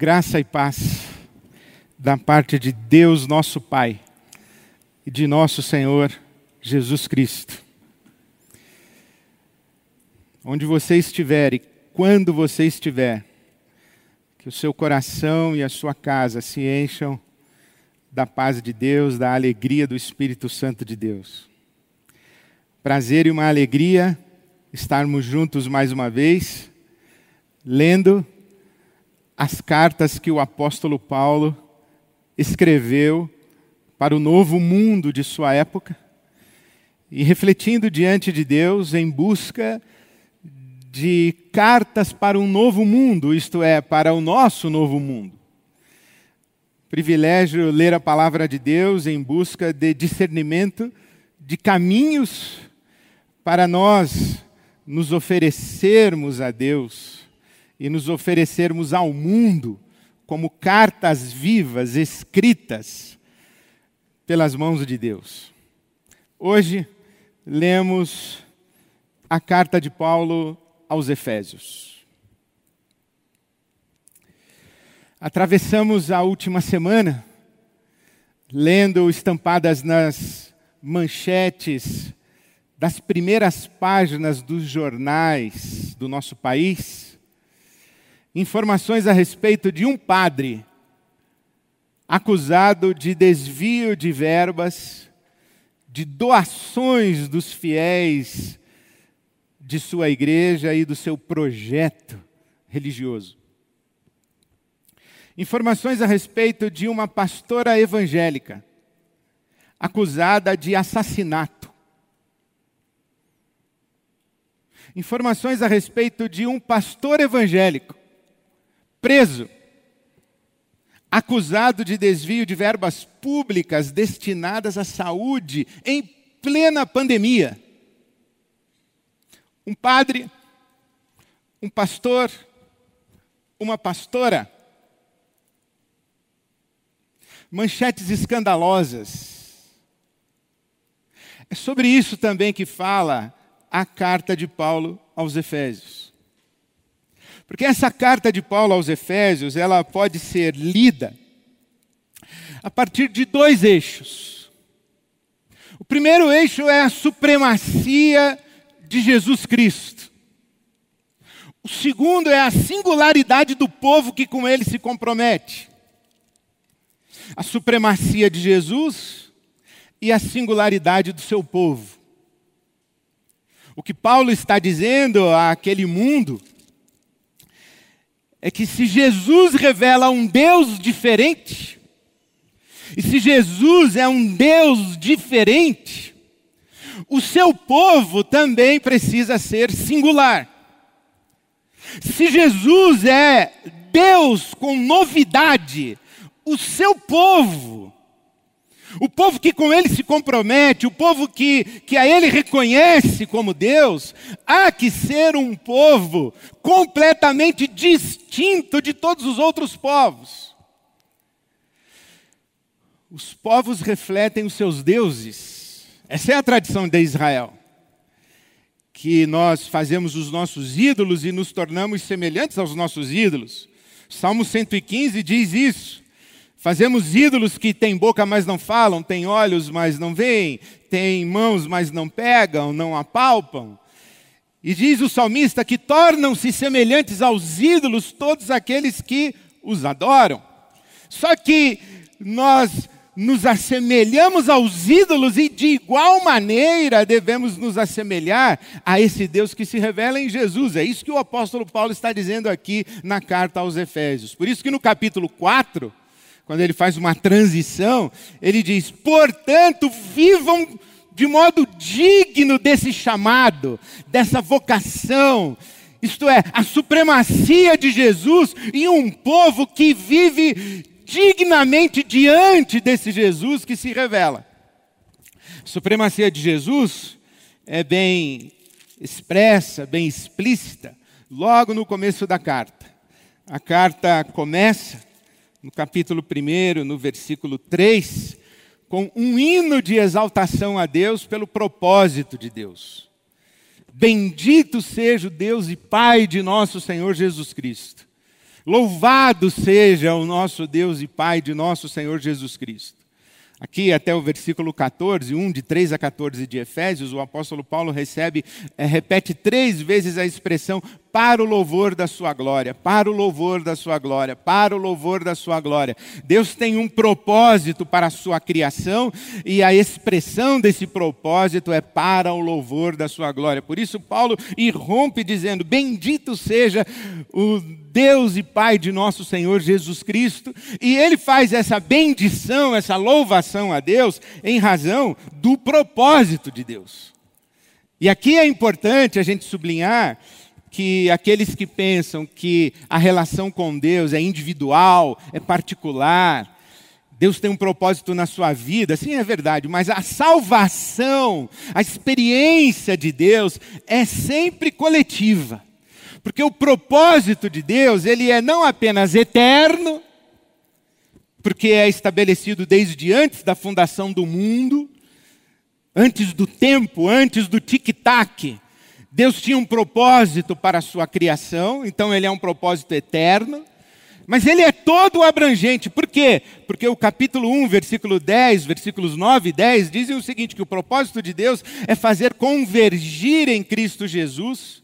Graça e paz da parte de Deus, nosso Pai, e de nosso Senhor Jesus Cristo. Onde você estiver e quando você estiver, que o seu coração e a sua casa se encham da paz de Deus, da alegria do Espírito Santo de Deus. Prazer e uma alegria estarmos juntos mais uma vez, lendo as cartas que o apóstolo Paulo escreveu para o novo mundo de sua época e refletindo diante de Deus em busca de cartas para um novo mundo, isto é, para o nosso novo mundo. Privilégio ler a palavra de Deus em busca de discernimento de caminhos para nós nos oferecermos a Deus e nos oferecermos ao mundo como cartas vivas escritas pelas mãos de Deus. Hoje lemos a carta de Paulo aos Efésios. Atravessamos a última semana lendo estampadas nas manchetes das primeiras páginas dos jornais do nosso país informações a respeito de um padre acusado de desvio de verbas, de doações dos fiéis de sua igreja e do seu projeto religioso. Informações a respeito de uma pastora evangélica acusada de assassinato. Informações a respeito de um pastor evangélico preso, acusado de desvio de verbas públicas destinadas à saúde em plena pandemia. Um padre, um pastor, uma pastora. Manchetes escandalosas. É sobre isso também que fala a carta de Paulo aos Efésios. Porque essa carta de Paulo aos Efésios, ela pode ser lida a partir de dois eixos. O primeiro eixo é a supremacia de Jesus Cristo. O segundo é a singularidade do povo que com ele se compromete. A supremacia de Jesus e a singularidade do seu povo. O que Paulo está dizendo àquele mundo é que se Jesus revela um Deus diferente, e se Jesus é um Deus diferente, o seu povo também precisa ser singular. Se Jesus é Deus com novidade, o seu povo o povo que com ele se compromete, o povo que, que a ele reconhece como Deus, há que ser um povo completamente distinto de todos os outros povos. Os povos refletem os seus deuses. Essa é a tradição de Israel. Que nós fazemos os nossos ídolos e nos tornamos semelhantes aos nossos ídolos. Salmo 115 diz isso. Fazemos ídolos que têm boca, mas não falam, têm olhos, mas não veem, têm mãos, mas não pegam, não apalpam. E diz o salmista que tornam-se semelhantes aos ídolos todos aqueles que os adoram. Só que nós nos assemelhamos aos ídolos e de igual maneira devemos nos assemelhar a esse Deus que se revela em Jesus. É isso que o apóstolo Paulo está dizendo aqui na carta aos Efésios. Por isso que no capítulo 4, quando ele faz uma transição, ele diz: portanto, vivam de modo digno desse chamado, dessa vocação, isto é, a supremacia de Jesus em um povo que vive dignamente diante desse Jesus que se revela. A supremacia de Jesus é bem expressa, bem explícita, logo no começo da carta. A carta começa no capítulo 1, no versículo 3, com um hino de exaltação a Deus pelo propósito de Deus. Bendito seja o Deus e Pai de nosso Senhor Jesus Cristo. Louvado seja o nosso Deus e Pai de nosso Senhor Jesus Cristo. Aqui até o versículo 14, 1 de 3 a 14 de Efésios, o apóstolo Paulo recebe, é, repete três vezes a expressão para o louvor da sua glória, para o louvor da sua glória, para o louvor da sua glória. Deus tem um propósito para a sua criação e a expressão desse propósito é para o louvor da sua glória. Por isso Paulo irrompe dizendo: Bendito seja o Deus e Pai de nosso Senhor Jesus Cristo, e ele faz essa bendição, essa louvação a Deus em razão do propósito de Deus. E aqui é importante a gente sublinhar que aqueles que pensam que a relação com Deus é individual, é particular, Deus tem um propósito na sua vida, sim, é verdade, mas a salvação, a experiência de Deus é sempre coletiva. Porque o propósito de Deus, ele é não apenas eterno, porque é estabelecido desde antes da fundação do mundo, antes do tempo, antes do tic-tac, Deus tinha um propósito para a sua criação, então ele é um propósito eterno. Mas ele é todo abrangente. Por quê? Porque o capítulo 1, versículo 10, versículos 9 e 10 dizem o seguinte: que o propósito de Deus é fazer convergir em Cristo Jesus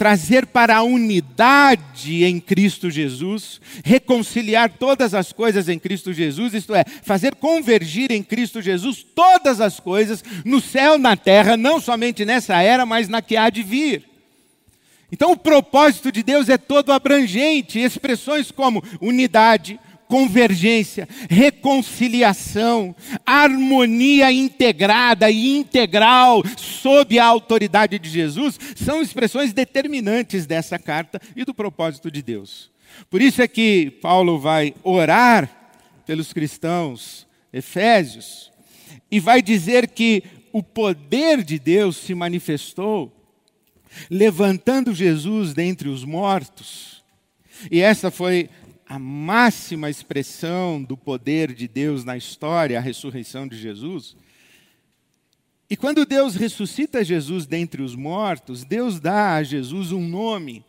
trazer para a unidade em Cristo Jesus, reconciliar todas as coisas em Cristo Jesus, isto é, fazer convergir em Cristo Jesus todas as coisas no céu, na terra, não somente nessa era, mas na que há de vir. Então, o propósito de Deus é todo abrangente, expressões como unidade, convergência, reconciliação, harmonia integrada e integral sob a autoridade de Jesus, são expressões determinantes dessa carta e do propósito de Deus. Por isso é que Paulo vai orar pelos cristãos efésios e vai dizer que o poder de Deus se manifestou levantando Jesus dentre os mortos. E essa foi a máxima expressão do poder de Deus na história, a ressurreição de Jesus. E quando Deus ressuscita Jesus dentre os mortos, Deus dá a Jesus um nome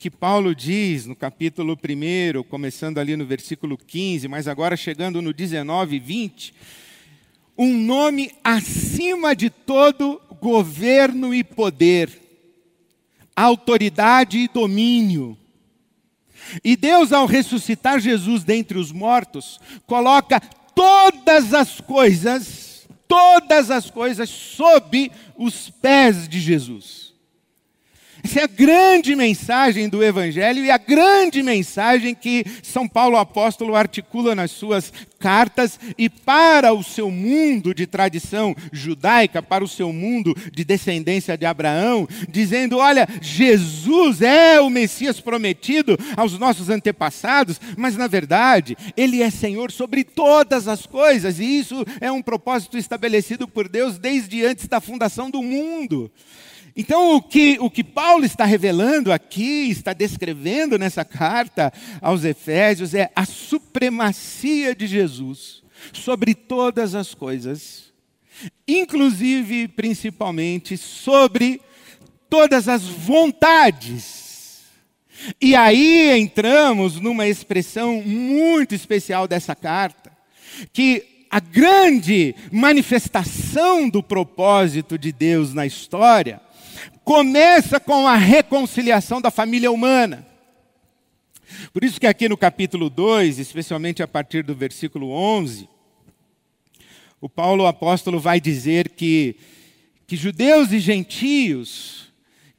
que Paulo diz no capítulo 1, começando ali no versículo 15, mas agora chegando no 19 e 20, um nome acima de todo governo e poder, autoridade e domínio e Deus, ao ressuscitar Jesus dentre os mortos, coloca todas as coisas, todas as coisas sob os pés de Jesus. Essa é a grande mensagem do Evangelho e a grande mensagem que São Paulo apóstolo articula nas suas cartas e para o seu mundo de tradição judaica, para o seu mundo de descendência de Abraão, dizendo: olha, Jesus é o Messias prometido aos nossos antepassados, mas na verdade, ele é Senhor sobre todas as coisas e isso é um propósito estabelecido por Deus desde antes da fundação do mundo. Então, o que, o que Paulo está revelando aqui, está descrevendo nessa carta aos Efésios, é a supremacia de Jesus sobre todas as coisas, inclusive, principalmente, sobre todas as vontades. E aí entramos numa expressão muito especial dessa carta, que a grande manifestação do propósito de Deus na história começa com a reconciliação da família humana. Por isso que aqui no capítulo 2, especialmente a partir do versículo 11, o Paulo o apóstolo vai dizer que, que judeus e gentios,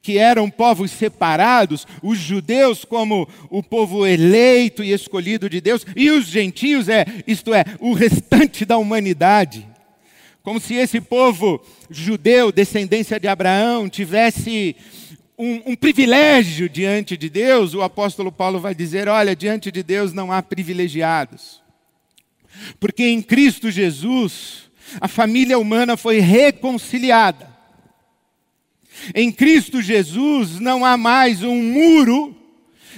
que eram povos separados, os judeus como o povo eleito e escolhido de Deus, e os gentios, é, isto é, o restante da humanidade, como se esse povo judeu, descendência de Abraão, tivesse um, um, privilégio diante de Deus, o apóstolo Paulo vai dizer: olha, diante de Deus não há privilegiados. Porque em Cristo Jesus, a família humana foi reconciliada. Em Cristo Jesus não há mais um muro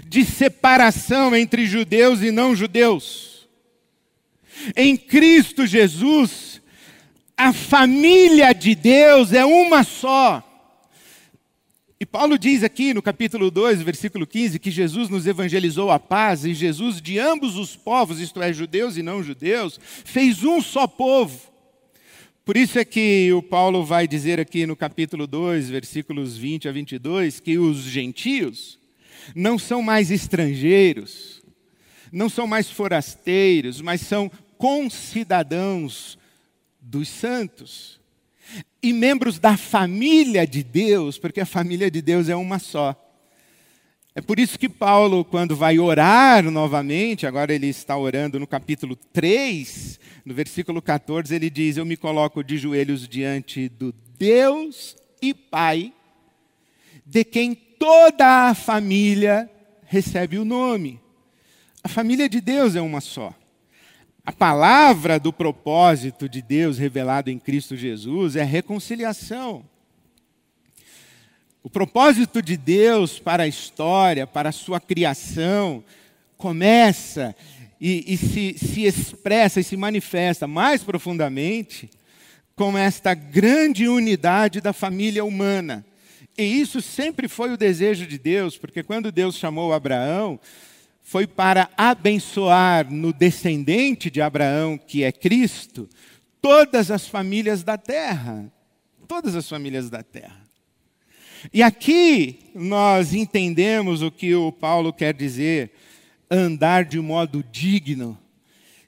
de separação entre judeus e não judeus. Em Cristo Jesus, a família de Deus é uma só. E Paulo diz aqui no capítulo 2, versículo 15, que Jesus nos evangelizou a paz, e Jesus, de ambos os povos, isto é, judeus e não judeus, fez um só povo. Por isso é que o Paulo vai dizer aqui no capítulo 2, versículos 20 a 22, que os gentios não são mais estrangeiros, não são mais forasteiros, mas são concidadãos dos santos e membros da família de Deus, porque a família de Deus é uma só. É por isso que Paulo, quando vai orar novamente, agora ele está orando no capítulo 3, no versículo 14, ele diz: Eu me coloco de joelhos diante do Deus e Pai, de quem toda a família recebe o nome. A família de Deus é uma só. A palavra do propósito de Deus revelado em Cristo Jesus é reconciliação. O propósito de Deus para a história, para a sua criação, começa e, e se, se expressa e se manifesta mais profundamente com esta grande unidade da família humana. E isso sempre foi o desejo de Deus, porque quando Deus chamou Abraão, foi para abençoar no descendente de Abraão, que é Cristo, todas as famílias da terra. Todas as famílias da terra. E aqui nós entendemos o que o Paulo quer dizer, andar de modo digno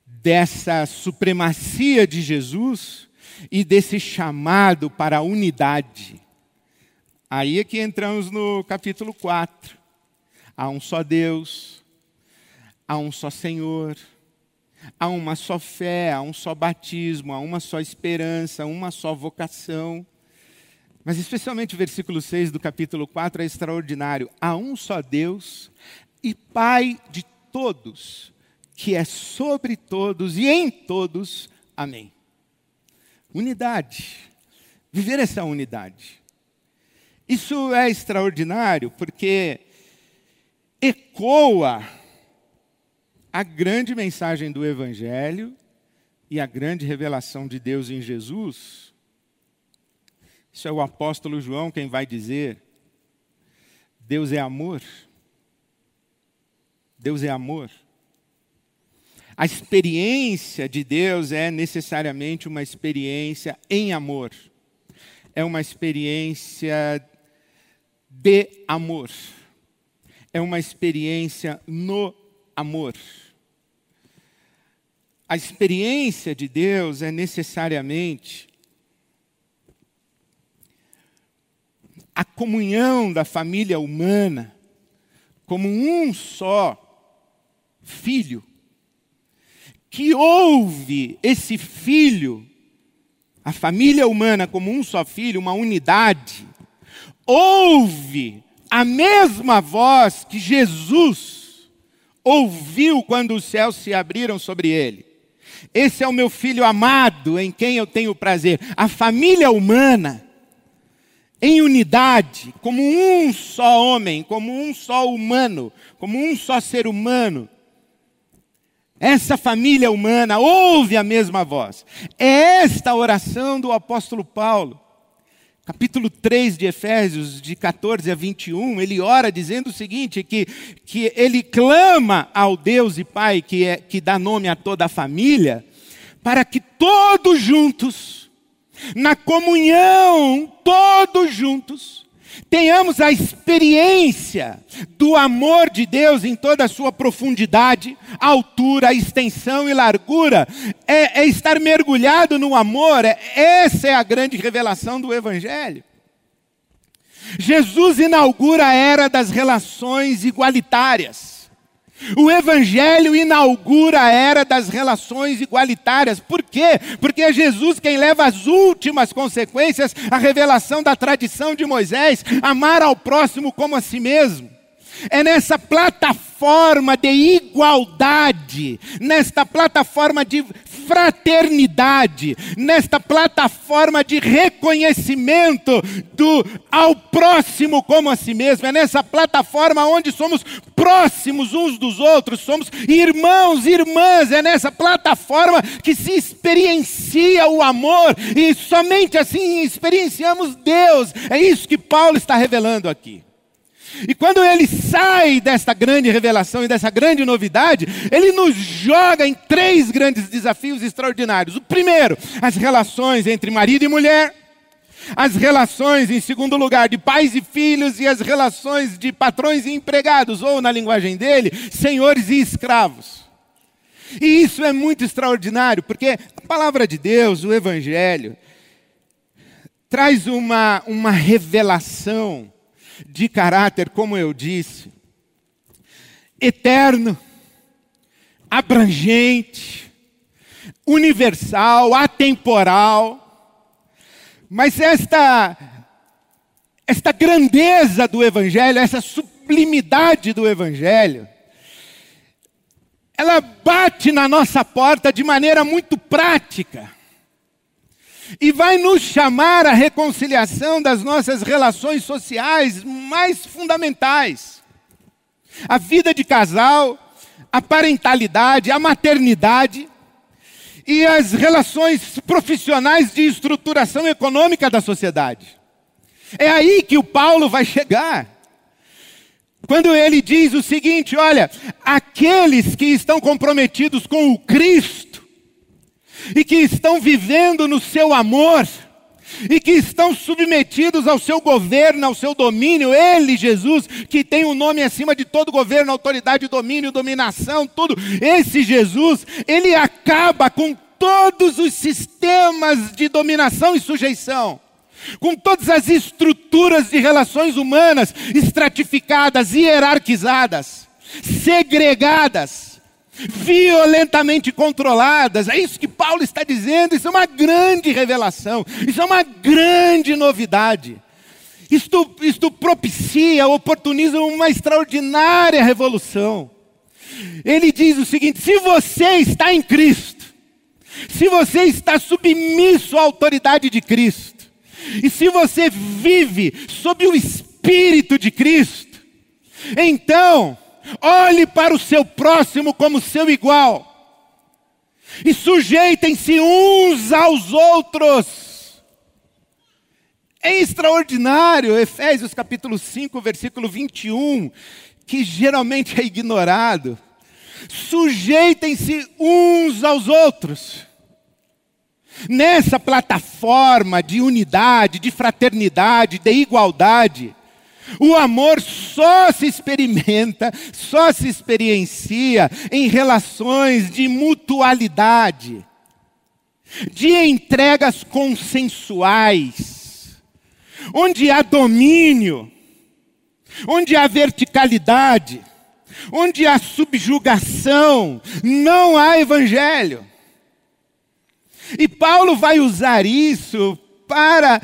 dessa supremacia de Jesus e desse chamado para a unidade. Aí é que entramos no capítulo 4. Há um só Deus, há um só Senhor, há uma só fé, há um só batismo, há uma só esperança, uma só vocação. Mas especialmente o versículo 6 do capítulo 4 é extraordinário. Há um só Deus e Pai de todos, que é sobre todos e em todos. Amém. Unidade. Viver essa unidade. Isso é extraordinário porque ecoa a grande mensagem do Evangelho e a grande revelação de Deus em Jesus. Isso é o apóstolo João quem vai dizer. Deus é amor. Deus é amor. A experiência de Deus é necessariamente uma experiência em amor. É uma experiência de amor. É uma experiência no amor a experiência de Deus é necessariamente a comunhão da família humana como um só filho, que ouve esse filho, a família humana como um só filho, uma unidade, ouve a mesma voz que Jesus ouviu quando os céus se abriram sobre ele. Esse é o meu filho amado, em quem eu tenho prazer. A família humana, em unidade, como um só homem, como um só humano, como um só ser humano. Essa família humana ouve a mesma voz. É esta oração do apóstolo Paulo. Capítulo 3 de Efésios, de 14 a 21, ele ora dizendo o seguinte: que, que ele clama ao Deus e Pai que, é, que dá nome a toda a família, para que todos juntos, na comunhão, todos juntos, tenhamos a experiência do amor de Deus em toda a sua profundidade, altura, extensão e largura, é, é estar mergulhado no amor, é, essa é a grande revelação do Evangelho. Jesus inaugura a era das relações igualitárias. O Evangelho inaugura a era das relações igualitárias. Por quê? Porque é Jesus quem leva as últimas consequências, a revelação da tradição de Moisés, amar ao próximo como a si mesmo. É nessa plataforma de igualdade, nesta plataforma de fraternidade, nesta plataforma de reconhecimento do ao próximo como a si mesmo. É nessa plataforma onde somos próximos uns dos outros, somos irmãos, irmãs. É nessa plataforma que se experiencia o amor e somente assim experienciamos Deus. É isso que Paulo está revelando aqui. E quando ele sai desta grande revelação e dessa grande novidade, ele nos joga em três grandes desafios extraordinários. O primeiro, as relações entre marido e mulher. As relações, em segundo lugar, de pais e filhos e as relações de patrões e empregados, ou na linguagem dele, senhores e escravos. E isso é muito extraordinário, porque a palavra de Deus, o Evangelho, traz uma, uma revelação de caráter, como eu disse, eterno, abrangente, universal, atemporal. Mas esta esta grandeza do evangelho, essa sublimidade do evangelho, ela bate na nossa porta de maneira muito prática e vai nos chamar à reconciliação das nossas relações sociais mais fundamentais. A vida de casal, a parentalidade, a maternidade e as relações profissionais de estruturação econômica da sociedade. É aí que o Paulo vai chegar. Quando ele diz o seguinte: olha, aqueles que estão comprometidos com o Cristo, e que estão vivendo no seu amor, e que estão submetidos ao seu governo, ao seu domínio, Ele, Jesus, que tem o um nome acima de todo governo, autoridade, domínio, dominação, tudo. Esse Jesus, ele acaba com todos os sistemas de dominação e sujeição, com todas as estruturas de relações humanas estratificadas, hierarquizadas, segregadas violentamente controladas. É isso que Paulo está dizendo. Isso é uma grande revelação. Isso é uma grande novidade. Isto, isto propicia, oportuniza uma extraordinária revolução. Ele diz o seguinte: se você está em Cristo, se você está submisso à autoridade de Cristo, e se você vive sob o Espírito de Cristo, então Olhe para o seu próximo como seu igual. E sujeitem-se uns aos outros. É extraordinário, Efésios capítulo 5, versículo 21, que geralmente é ignorado. Sujeitem-se uns aos outros. Nessa plataforma de unidade, de fraternidade, de igualdade, o amor só se experimenta, só se experiencia em relações de mutualidade, de entregas consensuais, onde há domínio, onde há verticalidade, onde há subjugação, não há evangelho. E Paulo vai usar isso para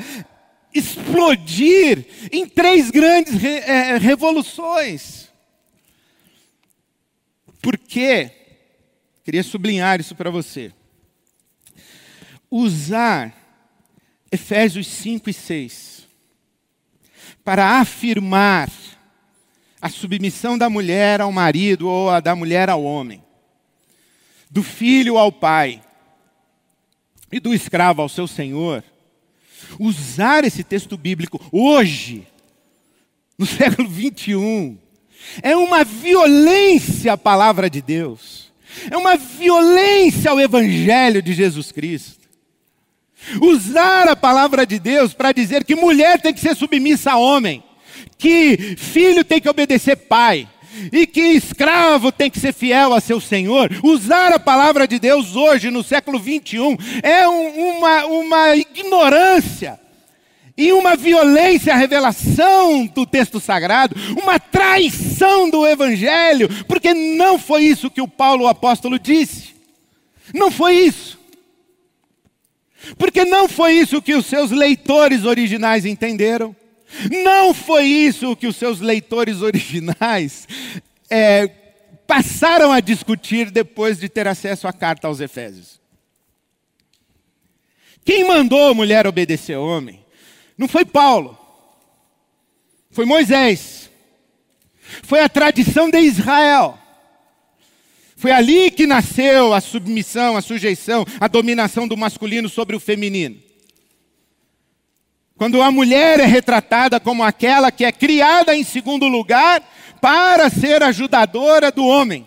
explodir em três grandes re, é, revoluções. Por quê? Queria sublinhar isso para você. Usar Efésios 5 e 6 para afirmar a submissão da mulher ao marido ou a da mulher ao homem, do filho ao pai e do escravo ao seu senhor, usar esse texto bíblico hoje, no século 21, é uma violência à palavra de Deus, é uma violência ao Evangelho de Jesus Cristo. Usar a palavra de Deus para dizer que mulher tem que ser submissa a homem, que filho tem que obedecer pai, e que escravo tem que ser fiel a seu senhor. Usar a palavra de Deus hoje, no século 21, é um, uma, uma ignorância e uma violência à revelação do texto sagrado, uma traição do evangelho, porque não foi isso que o Paulo o apóstolo disse. Não foi isso. Porque não foi isso que os seus leitores originais entenderam. Não foi isso que os seus leitores originais é, passaram a discutir depois de ter acesso à carta aos Efésios. Quem mandou a mulher obedecer ao homem? Não foi Paulo. Foi Moisés. Foi a tradição de Israel. Foi ali que nasceu a submissão, a sujeição, a dominação do masculino sobre o feminino. Quando a mulher é retratada como aquela que é criada em segundo lugar para ser ajudadora do homem.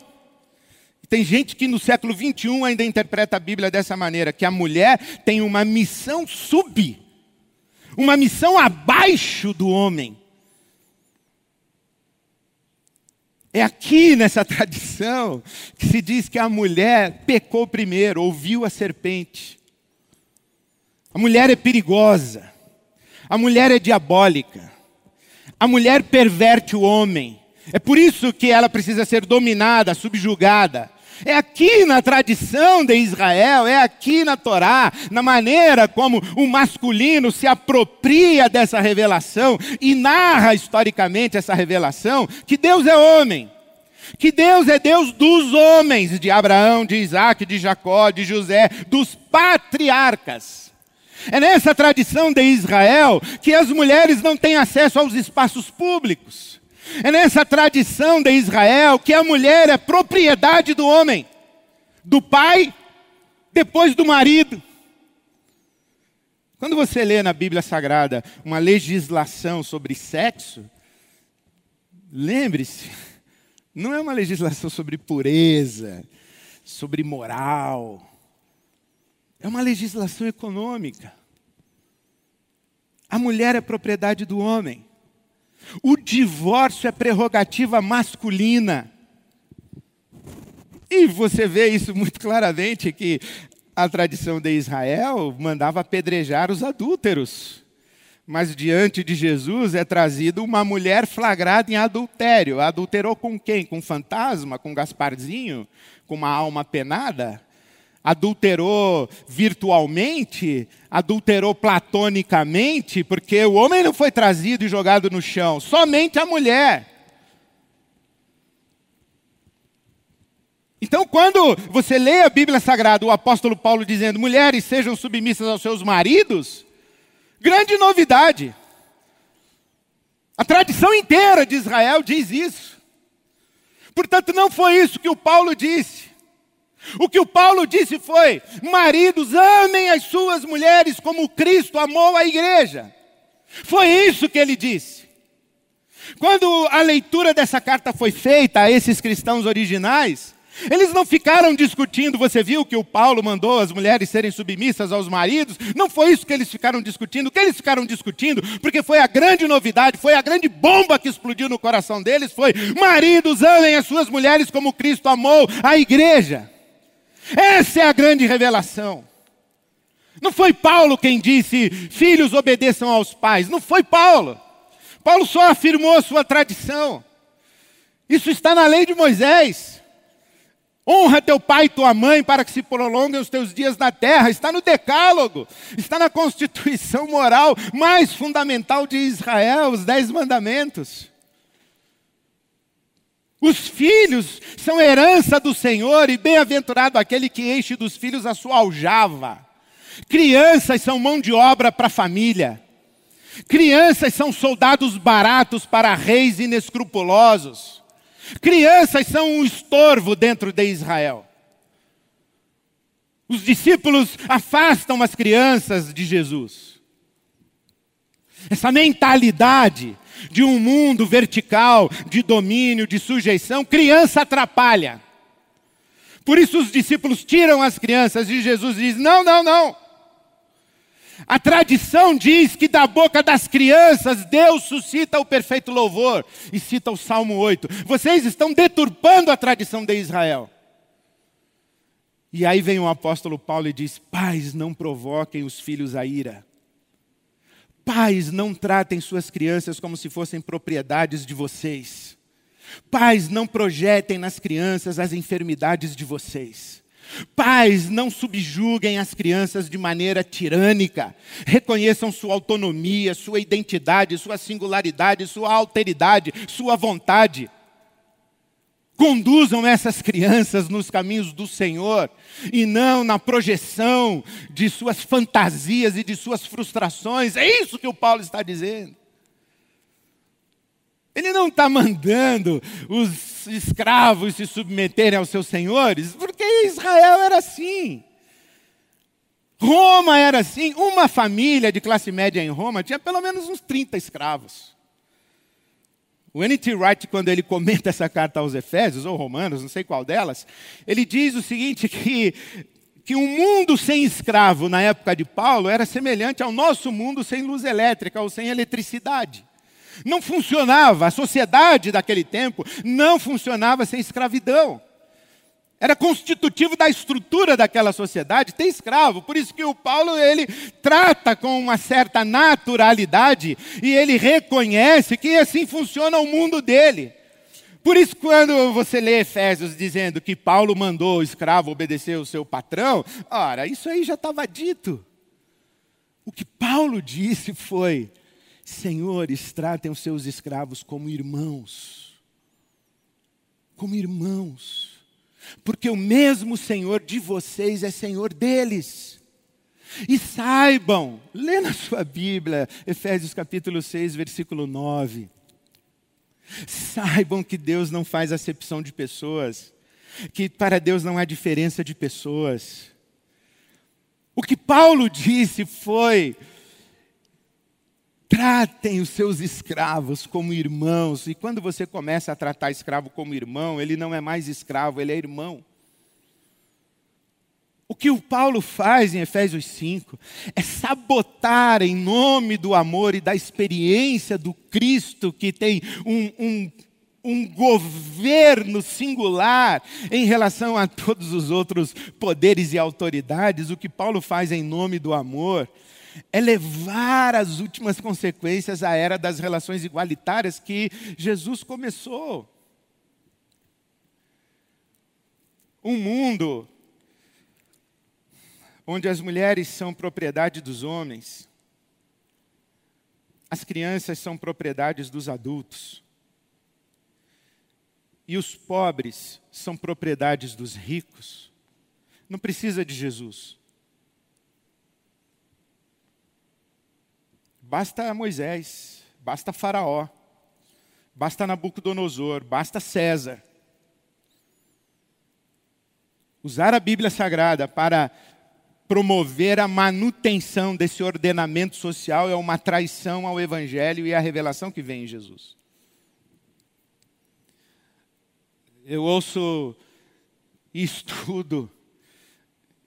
Tem gente que no século 21 ainda interpreta a Bíblia dessa maneira, que a mulher tem uma missão sub, uma missão abaixo do homem. É aqui nessa tradição que se diz que a mulher pecou primeiro, ouviu a serpente. A mulher é perigosa. A mulher é diabólica. A mulher perverte o homem. É por isso que ela precisa ser dominada, subjugada. É aqui na tradição de Israel, é aqui na Torá, na maneira como o masculino se apropria dessa revelação e narra historicamente essa revelação, que Deus é homem. Que Deus é Deus dos homens, de Abraão, de Isaac, de Jacó, de José, dos patriarcas. É nessa tradição de Israel que as mulheres não têm acesso aos espaços públicos. É nessa tradição de Israel que a mulher é propriedade do homem, do pai, depois do marido. Quando você lê na Bíblia Sagrada uma legislação sobre sexo, lembre-se, não é uma legislação sobre pureza, sobre moral. É uma legislação econômica. A mulher é propriedade do homem. O divórcio é prerrogativa masculina. E você vê isso muito claramente que a tradição de Israel mandava apedrejar os adúlteros. Mas diante de Jesus é trazido uma mulher flagrada em adultério. Adulterou com quem? Com fantasma? Com Gasparzinho? Com uma alma penada? Adulterou virtualmente, adulterou platonicamente, porque o homem não foi trazido e jogado no chão, somente a mulher. Então, quando você lê a Bíblia Sagrada, o apóstolo Paulo dizendo: mulheres sejam submissas aos seus maridos, grande novidade. A tradição inteira de Israel diz isso. Portanto, não foi isso que o Paulo disse. O que o Paulo disse foi: maridos, amem as suas mulheres como Cristo amou a igreja. Foi isso que ele disse. Quando a leitura dessa carta foi feita a esses cristãos originais, eles não ficaram discutindo, você viu que o Paulo mandou as mulheres serem submissas aos maridos? Não foi isso que eles ficaram discutindo. O que eles ficaram discutindo, porque foi a grande novidade, foi a grande bomba que explodiu no coração deles, foi: maridos, amem as suas mulheres como Cristo amou a igreja. Essa é a grande revelação. Não foi Paulo quem disse, filhos obedeçam aos pais. Não foi Paulo. Paulo só afirmou a sua tradição. Isso está na lei de Moisés. Honra teu pai e tua mãe para que se prolonguem os teus dias na terra. Está no decálogo. Está na constituição moral mais fundamental de Israel, os dez mandamentos. Os filhos são herança do Senhor, e bem-aventurado aquele que enche dos filhos a sua aljava. Crianças são mão de obra para a família. Crianças são soldados baratos para reis inescrupulosos. Crianças são um estorvo dentro de Israel. Os discípulos afastam as crianças de Jesus. Essa mentalidade de um mundo vertical, de domínio, de sujeição, criança atrapalha. Por isso os discípulos tiram as crianças e Jesus diz: não, não, não. A tradição diz que da boca das crianças Deus suscita o perfeito louvor. E cita o Salmo 8. Vocês estão deturpando a tradição de Israel. E aí vem o apóstolo Paulo e diz: Pais, não provoquem os filhos a ira. Pais, não tratem suas crianças como se fossem propriedades de vocês. Pais, não projetem nas crianças as enfermidades de vocês. Pais, não subjuguem as crianças de maneira tirânica. Reconheçam sua autonomia, sua identidade, sua singularidade, sua alteridade, sua vontade. Conduzam essas crianças nos caminhos do Senhor e não na projeção de suas fantasias e de suas frustrações. É isso que o Paulo está dizendo. Ele não está mandando os escravos se submeterem aos seus senhores, porque Israel era assim. Roma era assim. Uma família de classe média em Roma tinha pelo menos uns 30 escravos. O N.T. Wright, quando ele comenta essa carta aos Efésios, ou Romanos, não sei qual delas, ele diz o seguinte: que, que um mundo sem escravo na época de Paulo era semelhante ao nosso mundo sem luz elétrica ou sem eletricidade. Não funcionava, a sociedade daquele tempo não funcionava sem escravidão. Era constitutivo da estrutura daquela sociedade ter escravo. Por isso que o Paulo ele trata com uma certa naturalidade e ele reconhece que assim funciona o mundo dele. Por isso, quando você lê Efésios dizendo que Paulo mandou o escravo obedecer o seu patrão, ora, isso aí já estava dito. O que Paulo disse foi: Senhores, tratem os seus escravos como irmãos. Como irmãos porque o mesmo Senhor de vocês é Senhor deles. E saibam, lê na sua Bíblia, Efésios capítulo 6, versículo 9. Saibam que Deus não faz acepção de pessoas, que para Deus não há diferença de pessoas. O que Paulo disse foi: Tratem os seus escravos como irmãos. E quando você começa a tratar escravo como irmão, ele não é mais escravo, ele é irmão. O que o Paulo faz em Efésios 5 é sabotar em nome do amor e da experiência do Cristo que tem um, um, um governo singular em relação a todos os outros poderes e autoridades. O que Paulo faz em nome do amor é levar as últimas consequências à era das relações igualitárias que Jesus começou. Um mundo onde as mulheres são propriedade dos homens, as crianças são propriedades dos adultos, e os pobres são propriedades dos ricos. Não precisa de Jesus. Basta Moisés, basta Faraó, basta Nabucodonosor, basta César. Usar a Bíblia Sagrada para promover a manutenção desse ordenamento social é uma traição ao Evangelho e à revelação que vem em Jesus. Eu ouço e estudo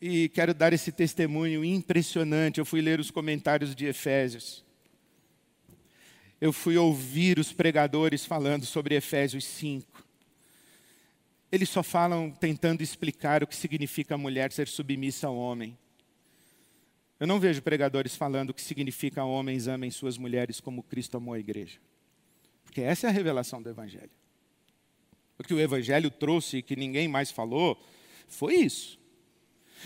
e quero dar esse testemunho impressionante. Eu fui ler os comentários de Efésios eu fui ouvir os pregadores falando sobre Efésios 5. Eles só falam tentando explicar o que significa a mulher ser submissa ao homem. Eu não vejo pregadores falando o que significa homens amem suas mulheres como Cristo amou a igreja. Porque essa é a revelação do Evangelho. O que o Evangelho trouxe e que ninguém mais falou foi isso.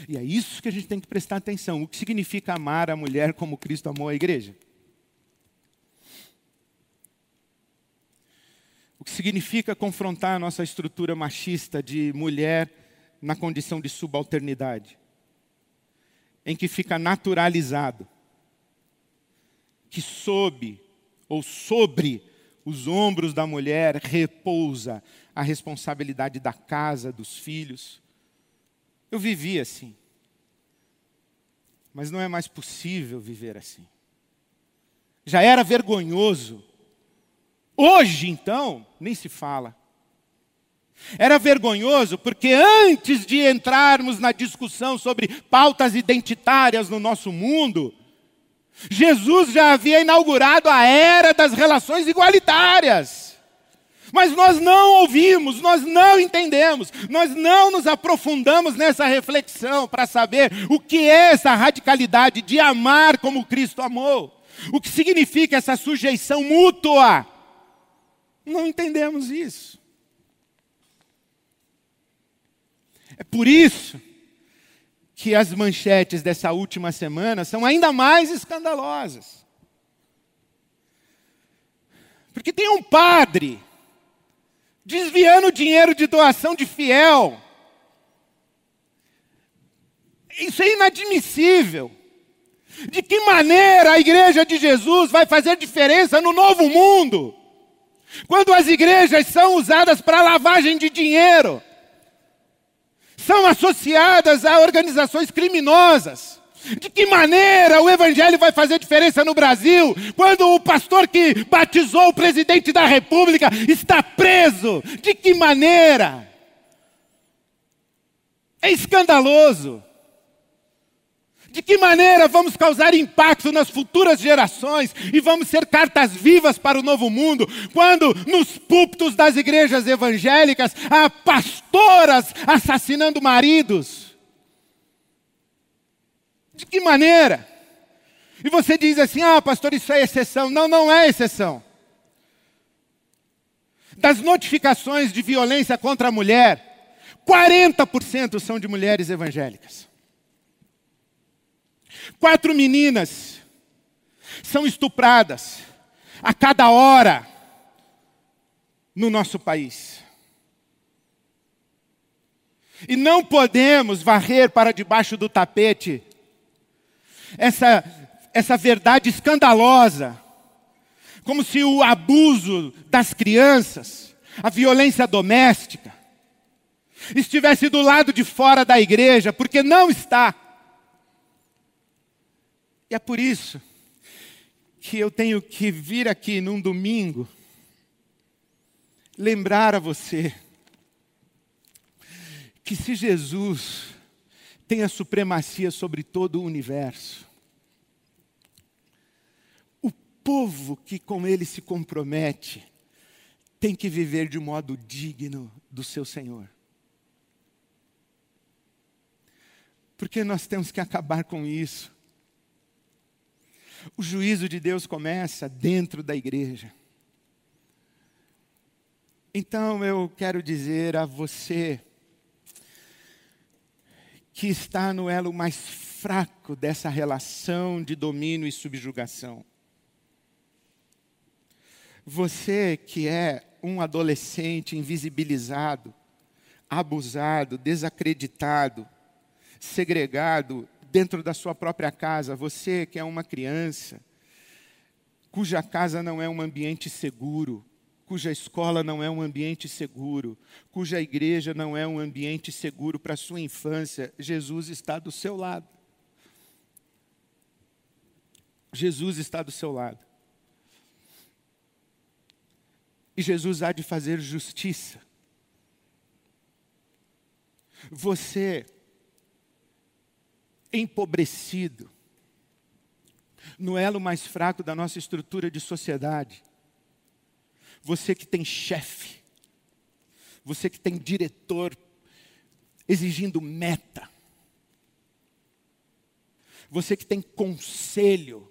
E é isso que a gente tem que prestar atenção. O que significa amar a mulher como Cristo amou a igreja? O que significa confrontar a nossa estrutura machista de mulher na condição de subalternidade, em que fica naturalizado que sob ou sobre os ombros da mulher repousa a responsabilidade da casa, dos filhos. Eu vivi assim. Mas não é mais possível viver assim. Já era vergonhoso Hoje, então, nem se fala. Era vergonhoso porque antes de entrarmos na discussão sobre pautas identitárias no nosso mundo, Jesus já havia inaugurado a era das relações igualitárias. Mas nós não ouvimos, nós não entendemos, nós não nos aprofundamos nessa reflexão para saber o que é essa radicalidade de amar como Cristo amou. O que significa essa sujeição mútua não entendemos isso. É por isso que as manchetes dessa última semana são ainda mais escandalosas. Porque tem um padre desviando dinheiro de doação de fiel. Isso é inadmissível. De que maneira a igreja de Jesus vai fazer diferença no novo mundo? Quando as igrejas são usadas para lavagem de dinheiro, são associadas a organizações criminosas. De que maneira o evangelho vai fazer diferença no Brasil quando o pastor que batizou o presidente da República está preso? De que maneira? É escandaloso. De que maneira vamos causar impacto nas futuras gerações e vamos ser cartas vivas para o novo mundo quando nos púlpitos das igrejas evangélicas há pastoras assassinando maridos? De que maneira? E você diz assim: ah, pastor, isso é exceção. Não, não é exceção. Das notificações de violência contra a mulher, 40% são de mulheres evangélicas. Quatro meninas são estupradas a cada hora no nosso país. E não podemos varrer para debaixo do tapete essa, essa verdade escandalosa, como se o abuso das crianças, a violência doméstica, estivesse do lado de fora da igreja, porque não está. E é por isso que eu tenho que vir aqui num domingo lembrar a você que se Jesus tem a supremacia sobre todo o universo, o povo que com ele se compromete tem que viver de modo digno do seu Senhor. Porque nós temos que acabar com isso. O juízo de Deus começa dentro da igreja. Então eu quero dizer a você que está no elo mais fraco dessa relação de domínio e subjugação. Você que é um adolescente invisibilizado, abusado, desacreditado, segregado dentro da sua própria casa, você que é uma criança, cuja casa não é um ambiente seguro, cuja escola não é um ambiente seguro, cuja igreja não é um ambiente seguro para a sua infância, Jesus está do seu lado. Jesus está do seu lado. E Jesus há de fazer justiça. Você empobrecido, no elo mais fraco da nossa estrutura de sociedade. Você que tem chefe, você que tem diretor exigindo meta, você que tem conselho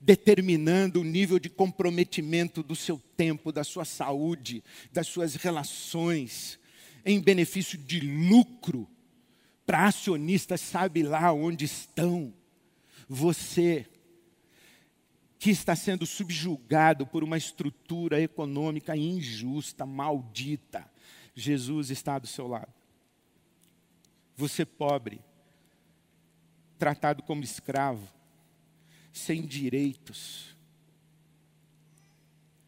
determinando o nível de comprometimento do seu tempo, da sua saúde, das suas relações, em benefício de lucro para acionistas, sabe lá onde estão. Você que está sendo subjugado por uma estrutura econômica injusta, maldita, Jesus está do seu lado. Você pobre, tratado como escravo, sem direitos,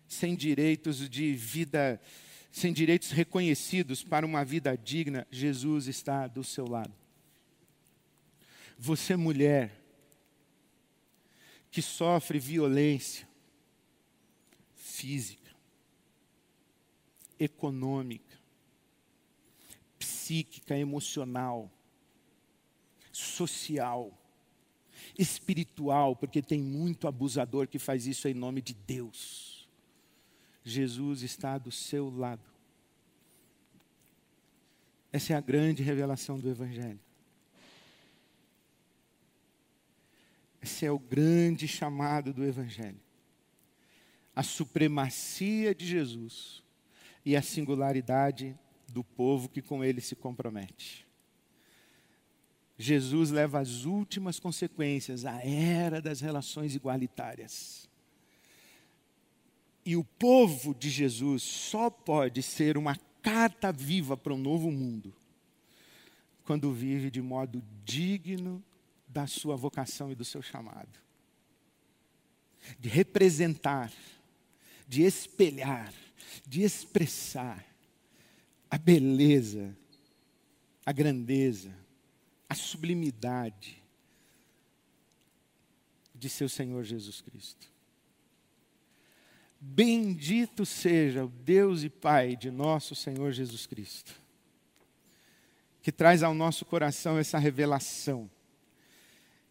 sem direitos de vida sem direitos reconhecidos para uma vida digna, Jesus está do seu lado. Você, mulher, que sofre violência física, econômica, psíquica, emocional, social, espiritual, porque tem muito abusador que faz isso em nome de Deus. Jesus está do seu lado. Essa é a grande revelação do Evangelho. Esse é o grande chamado do Evangelho. A supremacia de Jesus e a singularidade do povo que com ele se compromete. Jesus leva as últimas consequências, a era das relações igualitárias E o povo de Jesus só pode ser uma carta viva para um novo mundo quando vive de modo digno da sua vocação e do seu chamado. De representar, de espelhar, de expressar a beleza, a grandeza, a sublimidade de seu Senhor Jesus Cristo. Bendito seja o Deus e Pai de nosso Senhor Jesus Cristo, que traz ao nosso coração essa revelação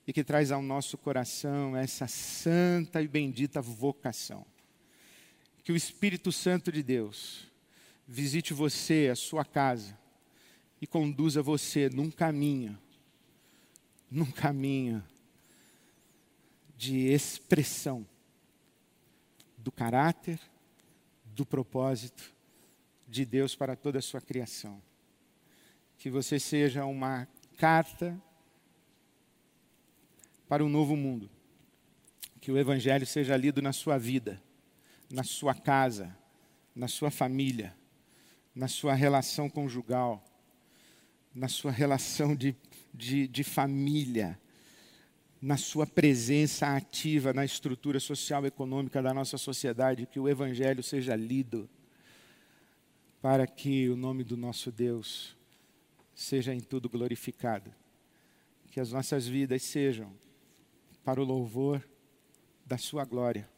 e que traz ao nosso coração essa santa e bendita vocação. Que o Espírito Santo de Deus visite você, a sua casa, e conduza você num caminho, num caminho de expressão do caráter, do propósito de Deus para toda a sua criação. Que você seja uma carta para um novo mundo. Que o Evangelho seja lido na sua vida, na sua casa, na sua família, na sua relação conjugal, na sua relação de, de, de família, na sua presença ativa na estrutura social e econômica da nossa sociedade, que o Evangelho seja lido, para que o nome do nosso Deus seja em tudo glorificado. Que as nossas vidas sejam para o louvor da Sua glória